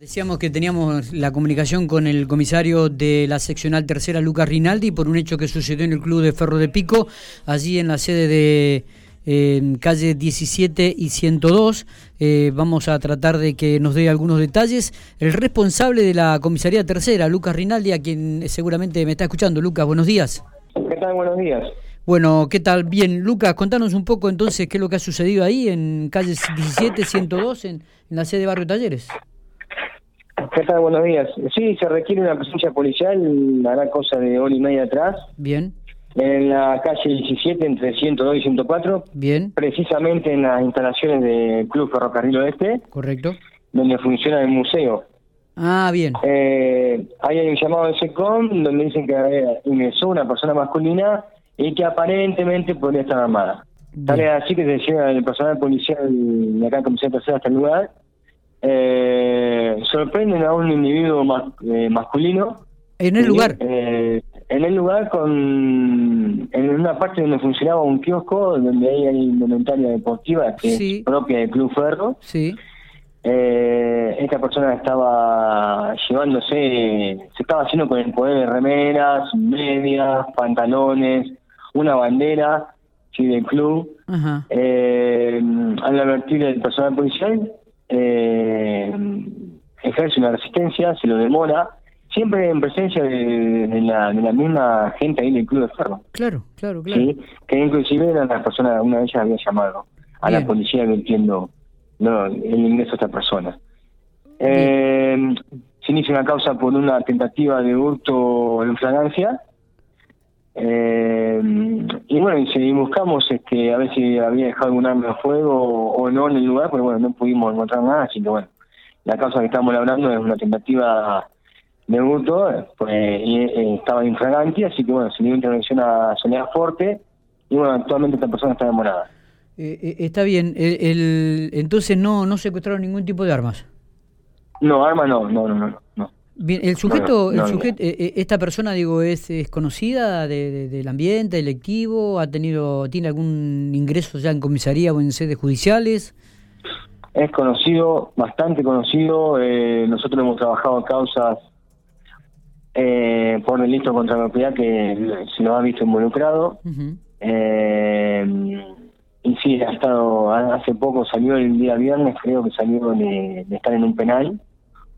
Decíamos que teníamos la comunicación con el comisario de la seccional tercera, Lucas Rinaldi, por un hecho que sucedió en el Club de Ferro de Pico, allí en la sede de eh, calle 17 y 102. Eh, vamos a tratar de que nos dé algunos detalles. El responsable de la comisaría tercera, Lucas Rinaldi, a quien seguramente me está escuchando. Lucas, buenos días. ¿Qué tal? Buenos días. Bueno, ¿qué tal? Bien, Lucas, contanos un poco entonces qué es lo que ha sucedido ahí en calle 17, 102, en, en la sede de Barrio Talleres. ¿Qué tal? Buenos días. Sí, se requiere una presencia policial, hará cosa de hora y media atrás. Bien. En la calle 17, entre 102 y 104. Bien. Precisamente en las instalaciones del Club Ferrocarril Oeste. Correcto. Donde funciona el museo. Ah, bien. Eh, ahí hay un llamado de SECOM donde dicen que ingresó una persona masculina y que aparentemente podría estar armada. Tal es así que se llega el personal policial de acá Comisión Tercera hasta el lugar eh, sorprenden a un individuo eh, masculino. ¿En el lugar? Eh, en el lugar con en una parte donde funcionaba un kiosco donde hay indumentaria deportiva que es propia del Club Ferro. Sí. Eh, esta persona estaba llevándose, se estaba haciendo con el poder de remeras, medias, pantalones, una bandera sí, del club. Ajá. Eh, al advertir el personal policial, eh, ejerce una resistencia, se lo demora, siempre en presencia de, la, de la misma gente ahí del Club de Ferro. Claro, claro, claro. ¿sí? Que inclusive era la persona, una de ellas había llamado a la policía advirtiendo no, el ingreso de esta persona. Eh, se inicia una causa por una tentativa de hurto en flagrancia. Eh, y bueno, y, buscamos este, a ver si había dejado algún arma de fuego o, no en el lugar, pero bueno, no pudimos encontrar nada, así que bueno, la causa que estamos hablando es una tentativa de hurto, pues, y, eh, estaba infragante, así que bueno, se dio intervención a Soledad Forte, y bueno, actualmente esta persona está demorada. Eh, eh, está bien, el, entonces no, no secuestraron ningún tipo de armas. No, armas no, no, no, no. no. Bien, el sujeto, el sujeto eh, eh, esta persona, digo, es, es conocida de, del ambiente electivo, ha tenido, tiene algún ingreso ya en comisaría o en sedes judiciales. Es conocido, bastante conocido. Eh, nosotros hemos trabajado causas eh, por delito contra la propiedad que se nos ha visto involucrado. y sí, ha estado, hace poco salió el día viernes, creo que salió de estar en un penal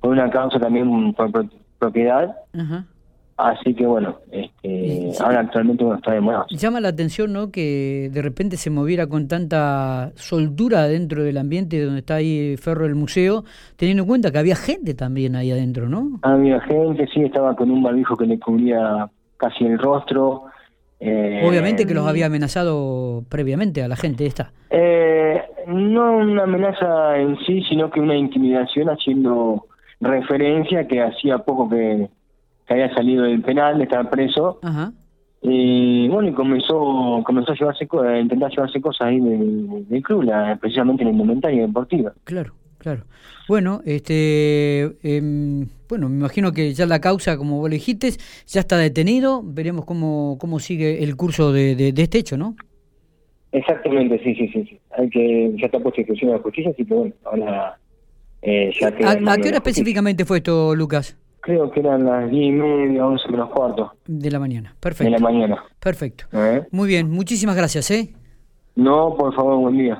por una causa también por propiedad. Así que bueno, este, ahora actualmente bueno, está demorado. Llama la atención ¿no? que de repente se moviera con tanta soltura dentro del ambiente donde está ahí Ferro el museo, teniendo en cuenta que había gente también ahí adentro, ¿no? Había gente, sí, estaba con un barbijo que le cubría casi el rostro. Eh, Obviamente que los había amenazado previamente a la gente esta. Eh, no una amenaza en sí, sino que una intimidación haciendo referencia que hacía poco que, había salido del penal, estar preso. Y bueno, y comenzó, comenzó a llevarse a intentar llevarse cosas ahí del, club, precisamente en el indumentaria deportiva. Claro, claro. Bueno, este, em, bueno, me imagino que ya la causa, como vos le dijiste, ya está detenido. Veremos cómo, cómo sigue el curso de, de, este hecho, ¿no? Exactamente, sí, sí, sí. Hay que, ya está puesto en de la justicia, así que bueno, ahora eh, ¿A, qué hora específicamente fue esto, Lucas? Creo que eran las 10 y media, 11 menos cuarto. De la mañana, perfecto. De la mañana. Perfecto. ¿Eh? Muy bien, muchísimas gracias, ¿eh? No, por favor, buen día.